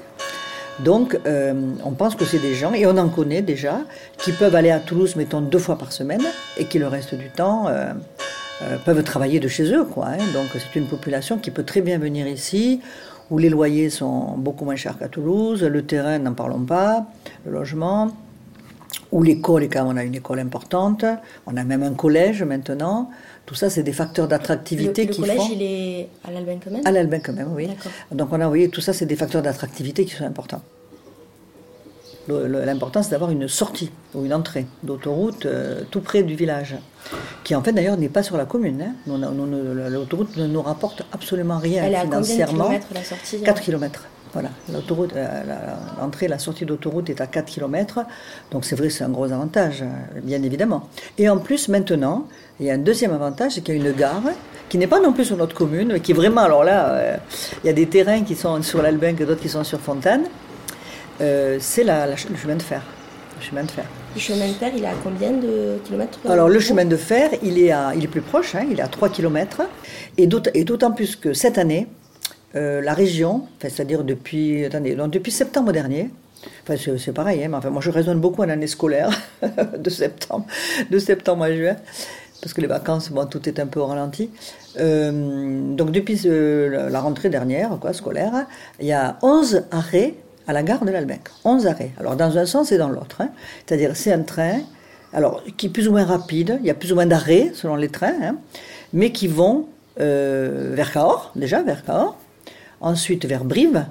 Donc, euh, on pense que c'est des gens, et on en connaît déjà, qui peuvent aller à Toulouse, mettons, deux fois par semaine, et qui le reste du temps euh, peuvent travailler de chez eux. Quoi, hein. Donc, c'est une population qui peut très bien venir ici, où les loyers sont beaucoup moins chers qu'à Toulouse, le terrain, n'en parlons pas, le logement, où l'école, quand on a une école importante, on a même un collège maintenant. Tout ça, c'est des facteurs Le, d'attractivité le qui collège, font... il est à l'Albenque quand même? À l'Albin quand même, oui. D'accord. Donc on a, vous voyez, tout ça, c'est des facteurs d'attractivité qui sont importants. Le- le- L'important, c'est d'avoir une sortie ou une entrée d'autoroute euh, tout près du village, qui en fait d'ailleurs n'est pas sur la commune. hein. Nous, on a- nous, nous, L'autoroute ne nous rapporte absolument rien Elle est à combien de financièrement. kilomètres la sortie? 4 km. Voilà, l'autoroute, euh, l'entrée, la sortie d'autoroute est à 4 km, donc c'est vrai, c'est un gros avantage, euh, bien évidemment. Et en plus, maintenant, il y a un deuxième avantage, c'est qu'il y a une gare qui n'est pas non plus sur notre commune, mais qui est vraiment, alors là, euh, il y a des terrains qui sont sur l'Albinque et d'autres qui sont sur Fontaine. Euh, c'est la- la- le chemin de fer. Le chemin de fer. Le chemin de fer, il est à combien de kilomètres Alors le chemin de fer, il est, à, il est plus proche, hein, il est à 3 km. Et d'aut- et d'autant plus que cette année, euh, la région, c'est-à-dire depuis, depuis septembre dernier, c'est, pareil, hein, mais moi je raisonne beaucoup en année scolaire, de septembre, de septembre à juin, parce que les vacances, tout est un peu au ralenti. Euh, donc depuis euh, la- rentrée dernière, quoi, scolaire, il y a 11 arrêts à la gare de l'Albec. 11 arrêts. Alors dans un sens et dans l'autre. hein. C'est-à-dire c'est un train, alors qui est plus ou moins rapide, il y a plus ou moins d'arrêts selon les trains, hein, mais qui vont vers Cahors, déjà vers Cahors, ensuite vers Brive,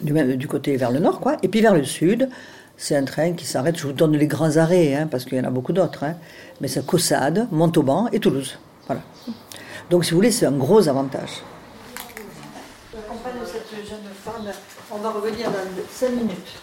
du, côté vers le nord, quoi, et puis vers le sud. C'est un train qui s'arrête, je vous donne les grands arrêts, hein, parce qu'il y en a beaucoup d'autres, hein, mais c'est Caussade, Montauban et Toulouse. Voilà. Donc si vous voulez, c'est un gros avantage. Cette jeune femme On va revenir dans 5 minutes.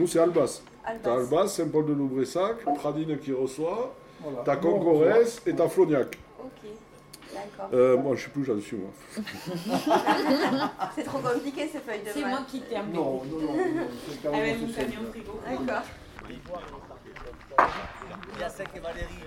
Nous, c'est Albas. T'as Albas, Saint-Paul de Loubressac, Pradine qui reçoit, t'as Concorès et t'as Flognac. Ok, d'accord. Euh, moi, je suis plus là-dessus, moi. c'est trop compliqué ces feuilles de C'est moi qui t'ai amené. Non, non, non, non, Avec mon camion frigo. D'accord. Il y a Sec et Valérie.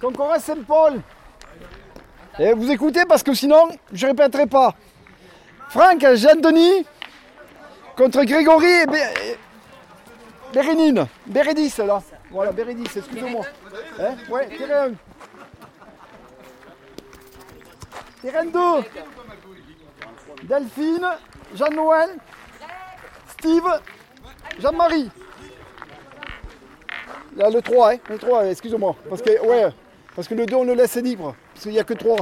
Concorès Saint-Paul. Et vous écoutez parce que sinon, je répéterai pas. Franck, Jean-Denis contre Grégory et, Bé- Bérénine. Bérédice là. Voilà, Bérédice, excusez-moi. Hein? Ouais, terrain 1. Terrain 2. Delphine, Jean-Noël, Steve, Jean-Marie. Le 3, hein, le 3, excusez-moi. Parce que, parce que le 2, on le laisse libre. Parce qu'il n'y a que 3.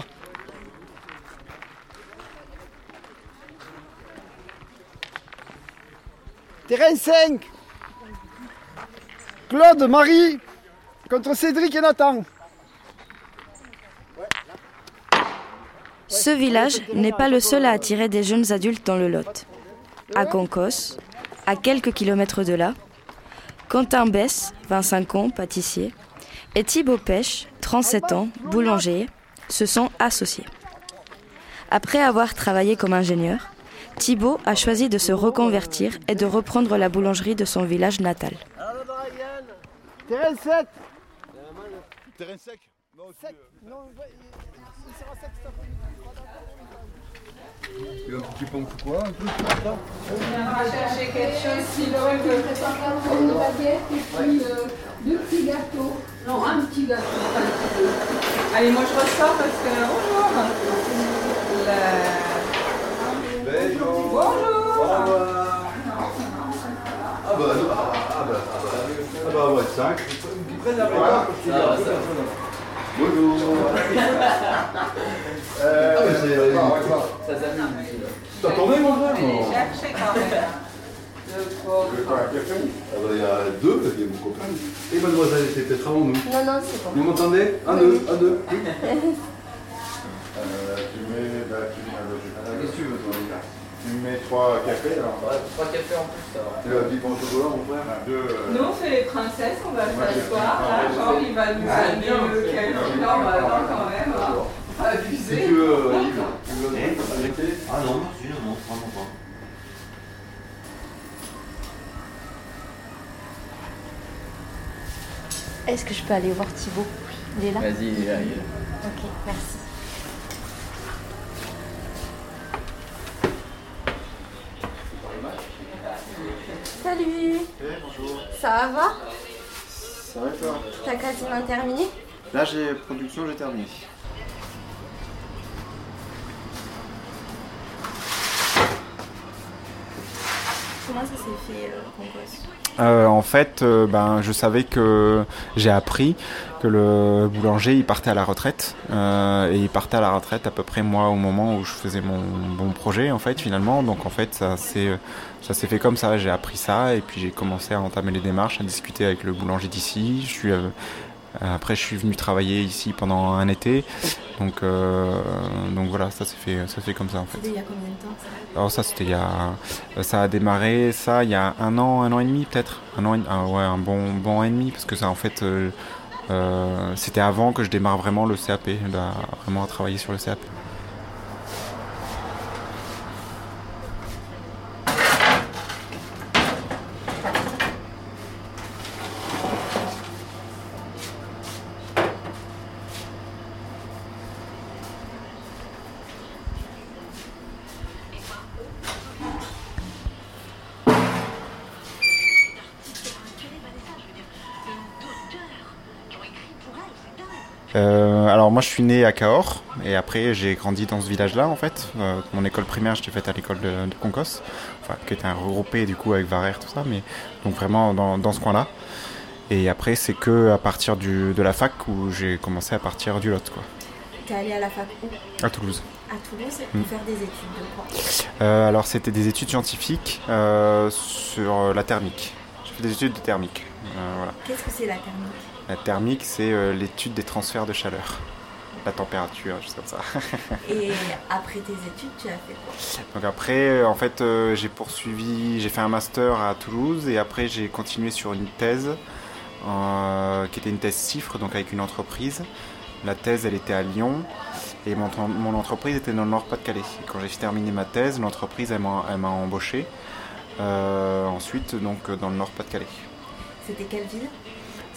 Terrain 5. Claude, Marie, contre Cédric et Nathan. Ce village n'est pas le seul à attirer des jeunes adultes dans le Lot. À Concos, à quelques kilomètres de là, Quentin Bess, 25 ans, pâtissier, et Thibaut Pêche, 37 ans, boulanger, se sont associés. Après avoir travaillé comme ingénieur, Thibaut a choisi de se reconvertir et de reprendre la boulangerie de son village natal. Terrain 7. Terrain sec il a un petit ou quoi un truc On va chercher quelque chose si l'on veut. Une baguette et puis euh, deux petits gâteaux. Non, un petit gâteau. Allez, moi je ressors parce que. Bonjour Le- Bonjour Ah bah, ah bah, ah bah, ah bah, ouais, 5. Ils prennent la Bonjour. Euh, c'est... Ça s'amuse. T'as tourné, mon frère cherchez quand même. Le pauvre. Ah bah, il y a deux, il y a mon copain. Et mademoiselle, était peut-être avant nous. Non, non, c'est bon. Vous m'entendez? Un, deux, un, deux. Oui. Euh, tu mets, bah, tu mets, euh, Qu'est-ce que tu veux, toi tu mets trois cafés alors. Ouais, trois cafés en plus, ça va. Tu veux un petit au chocolat, mon frère Deux. euh, Nous, on fait les princesses, on va s'asseoir. Là, Jean, il va nous Ah, amener bien, le café. Non, bah attends quand même. hein. Si Abusé. tu veux, euh, Yves, tu veux arrêter Ah non, merci, non, non, vraiment pas. Est-ce que je peux aller voir Thibaut? Il est là? Vas-y, il est là, il est là. Ok, merci. Salut bonjour. Ça va Ça va et toi T'as quasiment terminé Là, j'ai production, j'ai terminé. Comment ça s'est fait, euh, Euh, en fait, euh, ben, je savais que j'ai appris que le boulanger il partait à la retraite euh, et il partait à la retraite à peu près moi au moment où je faisais mon bon projet en fait finalement. Donc en fait ça s'est ça s'est fait comme ça. J'ai appris ça et puis j'ai commencé à entamer les démarches, à discuter avec le boulanger d'ici. Je suis euh, après je suis venu travailler ici pendant un été. Donc euh, donc voilà ça s'est fait ça fait comme ça en fait. C'était il y a combien de temps ça Alors ça c'était il y a ça a démarré ça il y a un an un an et demi peut-être un an et- ah ouais un bon bon an et demi parce que ça en fait euh, euh, c'était avant que je démarre vraiment le CAP là, vraiment à travailler sur le CAP. Euh, alors moi je suis né à Cahors et après j'ai grandi dans ce village-là en fait. Euh, mon école primaire je l'ai faite à l'école de, de Concos, enfin, qui était un regroupé du coup avec Varère tout ça, mais donc vraiment dans, dans ce coin-là. Et après c'est que à partir du, de la fac où j'ai commencé à partir du Lot quoi. T'es allé à la fac où? À Toulouse. À Toulouse pour Mm. faire des études de quoi? Euh, alors c'était des études scientifiques euh, sur la thermique. J'ai fait des études de thermique. Euh, voilà. Qu'est-ce que c'est la thermique? La thermique c'est l'étude des transferts de chaleur. La température, juste comme ça. Et après tes études, tu as fait quoi? Donc après, euh, en fait, euh, j'ai poursuivi, j'ai fait un master à Toulouse et après j'ai continué sur une thèse euh, qui était une thèse CIFRE, donc avec une entreprise. La thèse, elle était à Lyon et mon, mon entreprise était dans le Nord-Pas-de-Calais. Quand j'ai terminé ma thèse, l'entreprise, elle m'a elle m'a embauché. Euh, ensuite, donc dans le Nord-Pas-de-Calais. C'était quelle ville?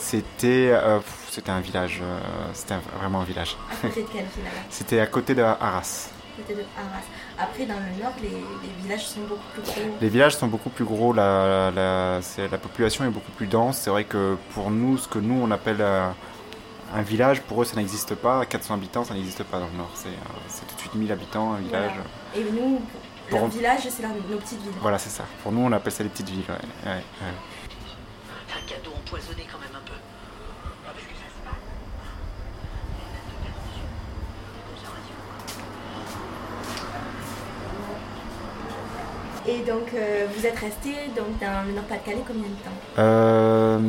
C'était euh, c'était un village, euh, c'était vraiment un village. À côté de C'était à côté de Arras. À côté de Arras. Après, dans le nord, les, les villages sont beaucoup plus gros. Les villages sont beaucoup plus gros, la, la, c'est- la population est beaucoup plus dense. C'est vrai que pour nous, ce que nous on appelle euh, un village, pour eux ça n'existe pas. 400 habitants, ça n'existe pas dans le nord. C'est, euh, c'est tout de suite 1000 habitants, un village. Et nous, Pour- leur village, c'est nos petites villes. Voilà, c'est ça. Pour nous, on appelle ça les petites villes. ouais. Ouais, ouais. Un cadeau empoisonné quand même un peu. Et donc, euh, vous êtes resté donc, dans le Nord-Pas-de-Calais combien de temps Euh,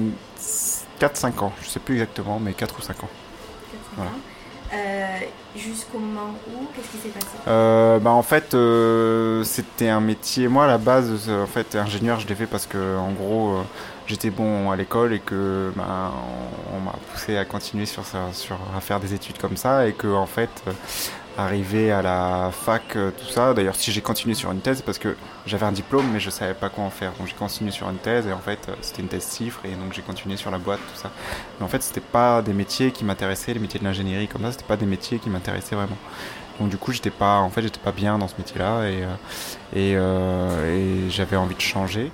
4-5 ans, je sais plus exactement, mais 4 ou 5 ans. Voilà. Euh, Jusqu'au moment où Qu'est-ce qui s'est passé? Euh, bah en fait euh, c'était un métier moi à la base euh, en fait ingénieur je l'ai fait parce que en gros euh, j'étais bon à l'école et que bah, on, on m'a poussé à continuer sur sur à faire des études comme ça et que en fait euh, arrivé à la fac euh, tout ça. D'ailleurs si j'ai continué sur une thèse c'est parce que j'avais un diplôme mais je savais pas quoi en faire. Donc j'ai continué sur une thèse et en fait euh, c'était une thèse cifre et donc j'ai continué sur la boîte tout ça. Mais en fait c'était pas des métiers qui m'intéressaient les métiers de l'ingénierie comme ça. C'était pas des métiers qui m'intéressaient vraiment. Donc du coup j'étais pas en fait j'étais pas bien dans ce métier là et, euh, et, euh, et j'avais envie de changer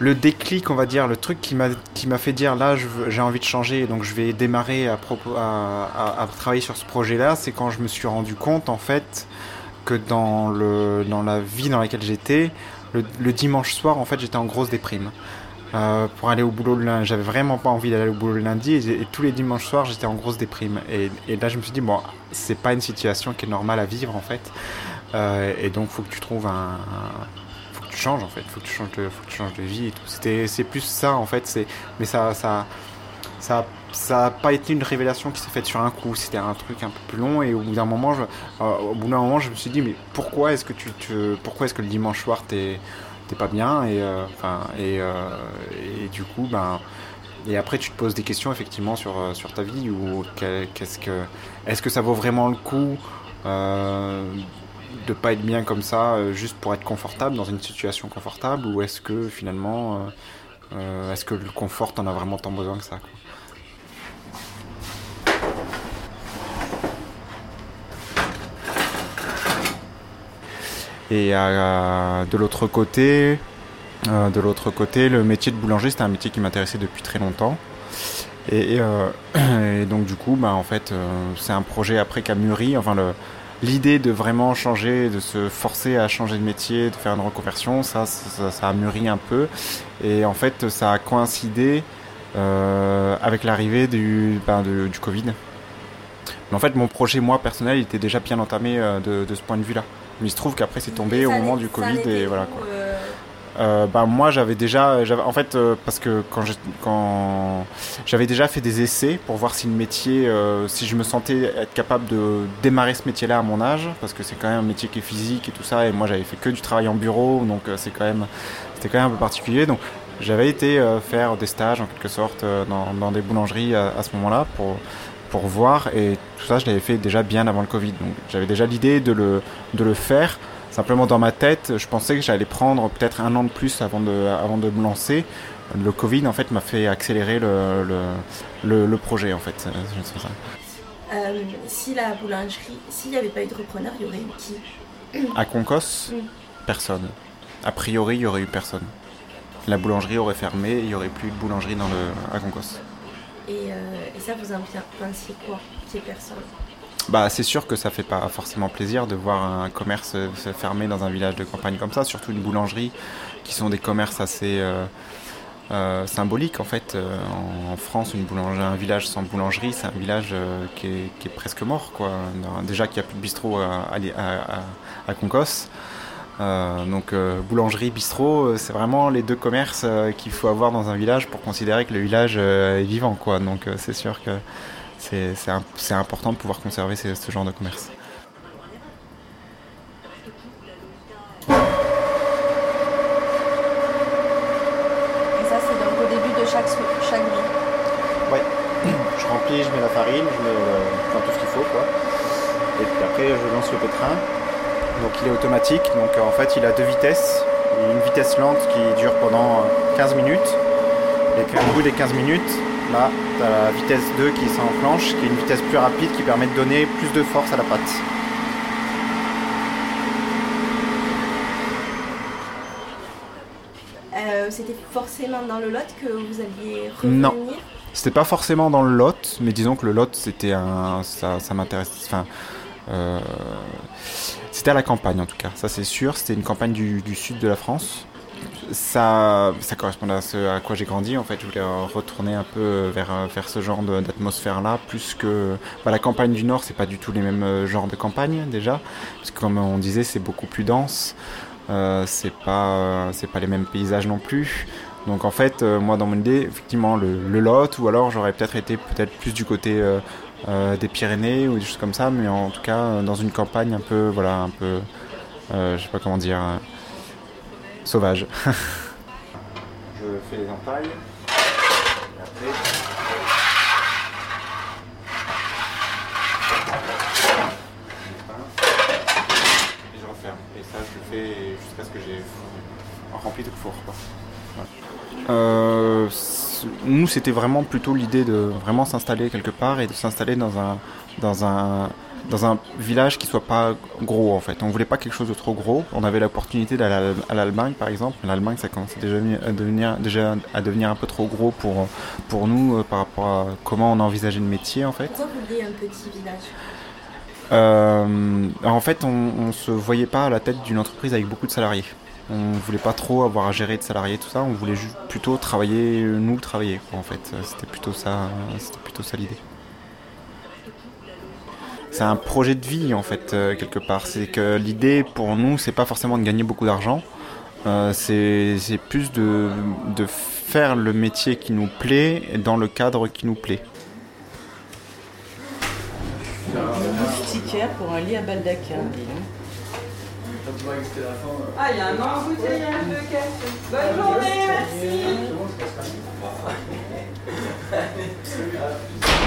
le déclic, on va dire, le truc qui m'a fait dire là, j'ai envie de changer, donc je vais démarrer à, propos, à, travailler sur ce projet-là, c'est quand je me suis rendu compte en fait que dans le dans la vie dans laquelle j'étais, le, dimanche soir, en fait, j'étais en grosse déprime. Euh, pour aller au boulot le lundi, j'avais vraiment pas envie d'aller au boulot le lundi et, tous les dimanches soirs j'étais en grosse déprime et, là je me suis dit bon c'est pas une situation qui est normale à vivre en fait Euh, et donc faut que tu trouves un, tu changes en fait. Faut que tu changes de faut que tu changes de vie et tout. C'était c'est plus ça en fait. C'est mais ça ça ça ça pas été une révélation qui s'est faite sur un coup. C'était un truc un peu plus long et au bout d'un moment je, euh, au bout d'un moment je me suis dit mais pourquoi est-ce que tu pourquoi est-ce que le dimanche soir t'es pas bien et euh, et, euh, et du coup ben et après tu te poses des questions effectivement sur sur ta vie ou que- qu'est-ce que est-ce que ça vaut vraiment le coup de pas être bien comme ça euh, juste pour être confortable dans une situation confortable ou est-ce que finalement euh, euh, est-ce que le confort t'en as vraiment tant besoin que ça. Et de l'autre côté, de l'autre côté, le métier de boulanger, c'était un métier qui m'intéressait depuis très longtemps. Et, donc du coup, bah, en fait, c'est un projet après qui a mûri. Enfin, le- l'idée de vraiment changer, de se forcer à changer de métier, de faire une reconversion, ça, ça, ça a mûri un peu. Et en fait, ça a coïncidé euh, avec l'arrivée du, ben, de- du Covid. Mais en fait, mon projet, moi, personnel, il était déjà bien entamé euh, de, de ce point de vue-là. Mais il se trouve qu'après, c'est tombé au moment du Covid et voilà quoi. Euh, bah, moi j'avais déjà j'avais en fait euh, parce que quand j'ai- quand j'avais déjà fait des essais pour voir si le métier euh, si je me sentais être capable de démarrer ce métier là à mon âge parce que c'est quand même un métier qui est physique et tout ça et moi j'avais fait que du travail en bureau donc euh, c'est quand même c'était quand même un peu particulier. Donc j'avais été euh, faire des stages en quelque sorte euh, dans, dans des boulangeries à, à ce moment là pour pour voir et tout ça je l'avais fait déjà bien avant le Covid. Donc j'avais déjà l'idée de le de le faire Simplement dans ma tête, je pensais que j'allais prendre peut-être un an de plus avant de, avant de me lancer. Le Covid en fait m'a fait accélérer le, le, le, le projet en fait. Ça. Euh, si la boulangerie, s'il n'y avait pas eu de repreneur, il y aurait eu qui À Concos, Mm. personne. A priori, il y aurait eu personne. La boulangerie aurait fermé, il n'y aurait plus de boulangerie dans le, à Concos. Et, euh, et ça, vous en pensiez quoi Qu'il n'y ait personne? Bah, c'est sûr que ça fait pas forcément plaisir de voir un commerce euh, se fermer dans un village de campagne comme ça, surtout une boulangerie, qui sont des commerces assez euh, euh, symboliques en fait. En, France, une boulangerie, un village sans boulangerie, c'est un village qui, est, presque mort. Quoi. Déjà qu'il n'y a plus de bistrot à, à, donc boulangerie, bistrot, c'est vraiment les deux commerces qu'il faut avoir dans un village pour considérer que le village est vivant. Quoi. Donc c'est sûr que c'est c'est im- c'est important de pouvoir conserver ce genre de commerce. Et ça, c'est donc au début de chaque, vie. Ouais. Je remplis, je mets la farine, je mets euh, enfin, tout ce qu'il faut quoi. Et puis après je lance le pétrin. Donc il est automatique, donc euh, en fait il a deux vitesses. Une vitesse lente qui dure pendant euh, 15 minutes. Et puis au bout des 15 minutes, là, tu as la vitesse 2 qui s'enclenche, qui est une vitesse plus rapide qui permet de donner plus de force à la pâte. Euh, C'était forcément dans le lot que vous alliez revenir Non. C'était pas forcément dans le lot, mais disons que le lot, c'était un. Ça, ça m'intéresse. Enfin. euh, c'était à la campagne en tout cas, ça c'est sûr. C'était une campagne du, du sud de la France. Ça, ça correspondait à ce à quoi j'ai grandi en fait. Je voulais euh, retourner un peu vers, euh, vers ce genre de- d'atmosphère-là, plus que bah, la campagne du Nord, c'est pas du tout les mêmes euh, genres de campagne déjà, parce que comme on disait, c'est beaucoup plus dense. Euh, c'est pas, c'est pas les mêmes paysages non plus. Donc en fait, euh, moi dans mon idée, effectivement, le, Lot, ou alors j'aurais peut-être été peut-être plus du côté euh, euh, des Pyrénées ou des choses comme ça, mais en tout cas euh, dans une campagne un peu, voilà, un peu, euh, je sais pas comment dire, euh, sauvage. je fais les entailles. Et après, et je referme. Et ça, je le fais jusqu'à ce que j'ai rempli tout le four. quoi. Euh, nous, c'était vraiment plutôt l'idée de vraiment s'installer quelque part et de s'installer dans un, dans un, dans un village qui soit pas gros en fait. On voulait pas quelque chose de trop gros. On avait l'opportunité d'aller à l'Al- à l'Allemagne par exemple. L'Allemagne, ça commençait déjà à devenir, déjà à devenir un peu trop gros pour, pour nous euh, par rapport à comment on envisageait le métier en fait. Pourquoi vous vouliez un petit village? Euh, en fait, on, on se voyait pas à la tête d'une entreprise avec beaucoup de salariés. On voulait pas trop avoir à gérer de salariés, tout ça. On voulait juste plutôt travailler, nous travailler. quoi, en fait, c'était plutôt ça, c'était plutôt ça l'idée. C'est un projet de vie en fait euh, quelque part. C'est que l'idée pour nous, c'est pas forcément de gagner beaucoup d'argent. Euh, c'est c'est plus de, de faire le métier qui nous plaît dans le cadre qui nous plaît. Une moustiquaire pour un lit à baldaquin. donc. Ah, il y a un embouteillage de café. Bonne journée, merci.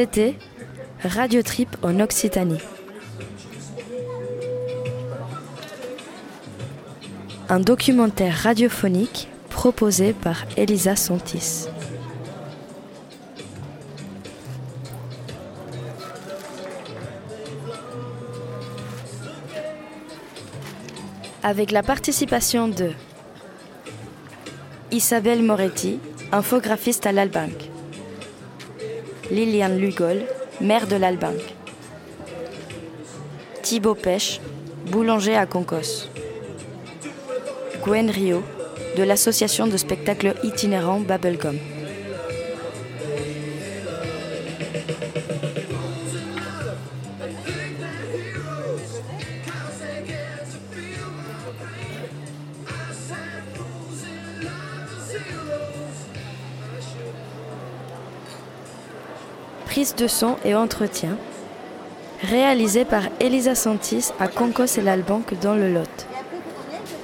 C'était Radio Trip en Occitanie. Un documentaire radiophonique proposé par Elisa Santis. Avec la participation de Isabelle Moretti, infographiste à l'Albank. Liliane Lugol, maire de l'Albank. Thibaut Pêche, boulanger à Concos. Gwen Rio, de l'association de spectacles itinérants Bubblegum. De son et entretien, réalisé par Elisa Santis à Concos et l'Albanque dans le Lot,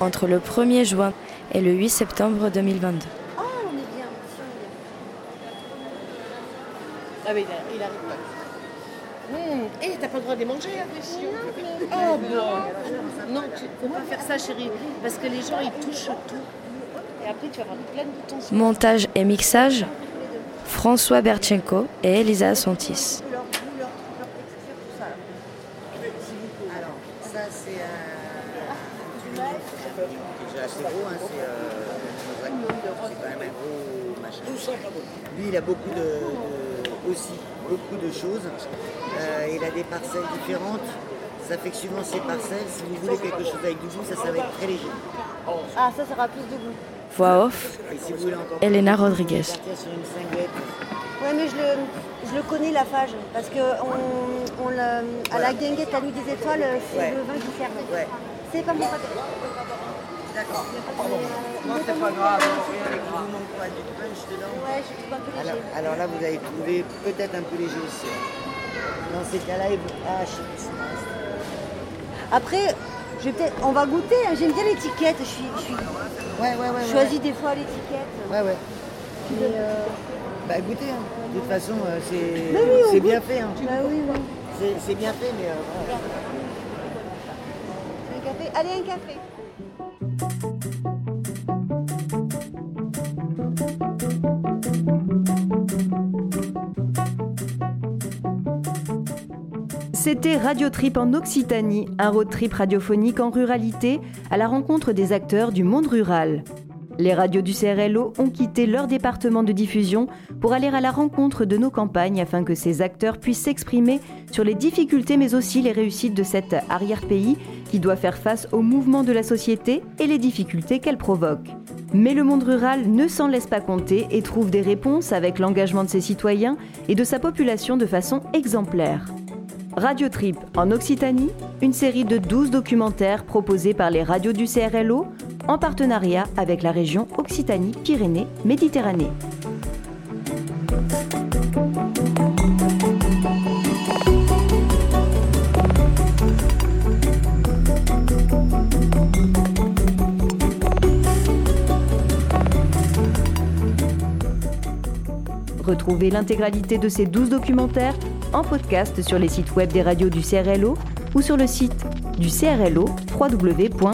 entre le 1er juin et le 8 septembre 2022. Ah oui, il arrive pas. Hum, Eh, t'as pas le droit de les manger, attention. Oh bon. Non, tu faut pas faire ça, chérie, parce que les gens ils touchent tout. Et après tu vas avoir plein de boutons. sur- Montage et mixage, François Berchenko et Elisa Santis. Alors, ça c'est un. J'ai assez gros, c'est. C'est quand même un gros machin. Lui, il a beaucoup de. de- aussi beaucoup de choses. Euh, il a des parcelles différentes. Ça fait que suivant ces parcelles, si vous voulez quelque chose avec du goût, ça, ça va être très léger. Ah, ça, ça aura plus de goût. Voix off, Elena Rodriguez. Ouais, mais je le, je le connais, la phage. Parce que on, on le- à la guinguette, la nuit des étoiles, c'est Ouais. le vin qui sert. Ouais. C'est pas mon pâté. D'accord. Non, c'est pas grave. Manque pas du punch dedans Ouais, je trouve un peu léger. Alors, alors là, vous avez trouvé peut-être un peu léger aussi. Dans ces cas-là, il vous... Ah, je. Après, je vais peut-être, on va goûter. hein. J'aime bien l'étiquette. Je suis, je suis Ouais, ouais, ouais. choisis des fois l'étiquette. Ouais, ouais. Mais, euh, Bah écoutez, hein. de toute façon, euh, c'est oui, goûte. bien fait. Hein. Bah oui, oui. C'est- C'est bien fait, mais euh, voilà. Un café. Allez, un café. C'était Radio Trip en Occitanie, un road trip radiophonique en ruralité à la rencontre des acteurs du monde rural. Les radios du CRLO ont quitté leur département de diffusion pour aller à la rencontre de nos campagnes afin que ces acteurs puissent s'exprimer sur les difficultés mais aussi les réussites de cet arrière-pays qui doit faire face aux mouvements de la société et les difficultés qu'elle provoque. Mais le monde rural ne s'en laisse pas compter et trouve des réponses avec l'engagement de ses citoyens et de sa population de façon exemplaire. Radio Trip en Occitanie, une série de 12 documentaires proposés par les radios du CRLO en partenariat avec la région Occitanie-Pyrénées-Méditerranée. Retrouvez l'intégralité de ces 12 documentaires en podcast sur les sites web des radios du CRLO ou sur le site du CRLO www.crlo.fr.